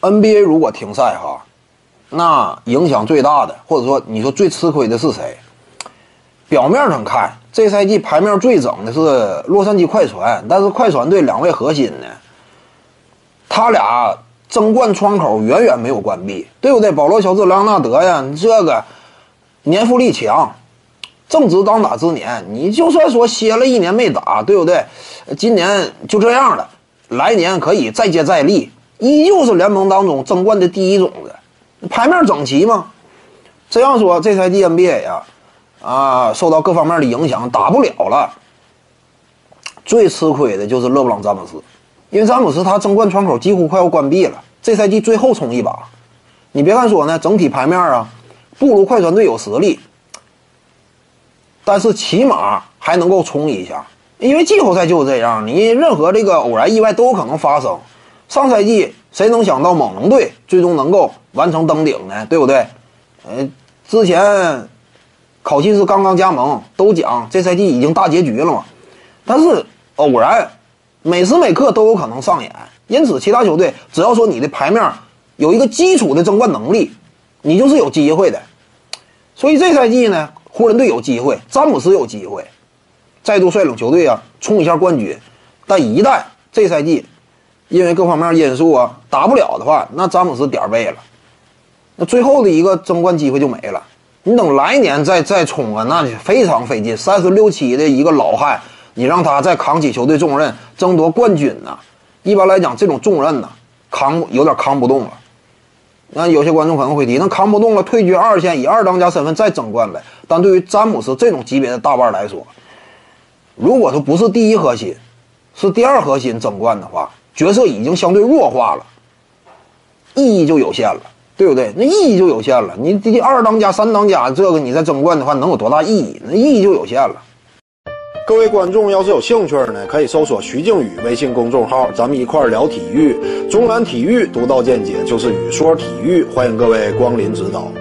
NBA 如果停赛哈，那影响最大的，或者说你说最吃亏的是谁？表面上看，这赛季牌面最整的是洛杉矶快船，但是快船队两位核心呢，他俩争冠窗口远远没有关闭，对不对？保罗·乔治、莱昂纳德呀，这个年富力强，正值当打之年，你就算说歇了一年没打，对不对？今年就这样了，来年可以再接再厉，依旧是联盟当中争冠的第一种子，牌面整齐吗？这样说，这赛季 NBA 呀。啊，受到各方面的影响，打不了了。最吃亏的就是勒布朗·詹姆斯，因为詹姆斯他争冠窗口几乎快要关闭了，这赛季最后冲一把。你别看说呢，整体牌面啊不如快船队有实力，但是起码还能够冲一下，因为季后赛就是这样，你任何这个偶然意外都有可能发生。上赛季谁能想到猛龙队最终能够完成登顶呢？对不对？呃，之前。考辛斯刚刚加盟，都讲这赛季已经大结局了嘛？但是偶然，每时每刻都有可能上演。因此，其他球队只要说你的牌面有一个基础的争冠能力，你就是有机会的。所以这赛季呢，湖人队有机会，詹姆斯有机会，再度率领球队啊冲一下冠军。但一旦这赛季因为各方面因素啊打不了的话，那詹姆斯点背了，那最后的一个争冠机会就没了。你等来年再再冲啊，那就非常费劲。三十六七的一个老汉，你让他再扛起球队重任，争夺冠军呢？一般来讲，这种重任呢，扛有点扛不动了。那有些观众可能会提，那扛不动了，退居二线，以二当家身份再争冠呗。但对于詹姆斯这种级别的大腕来说，如果说不是第一核心，是第二核心争冠的话，角色已经相对弱化了，意义就有限了。对不对？那意义就有限了。你第二当家、三当家，这个你在争冠的话，能有多大意义？那意义就有限了。各位观众要是有兴趣呢，可以搜索徐静宇微信公众号，咱们一块聊体育。中南体育独到见解就是语说体育，欢迎各位光临指导。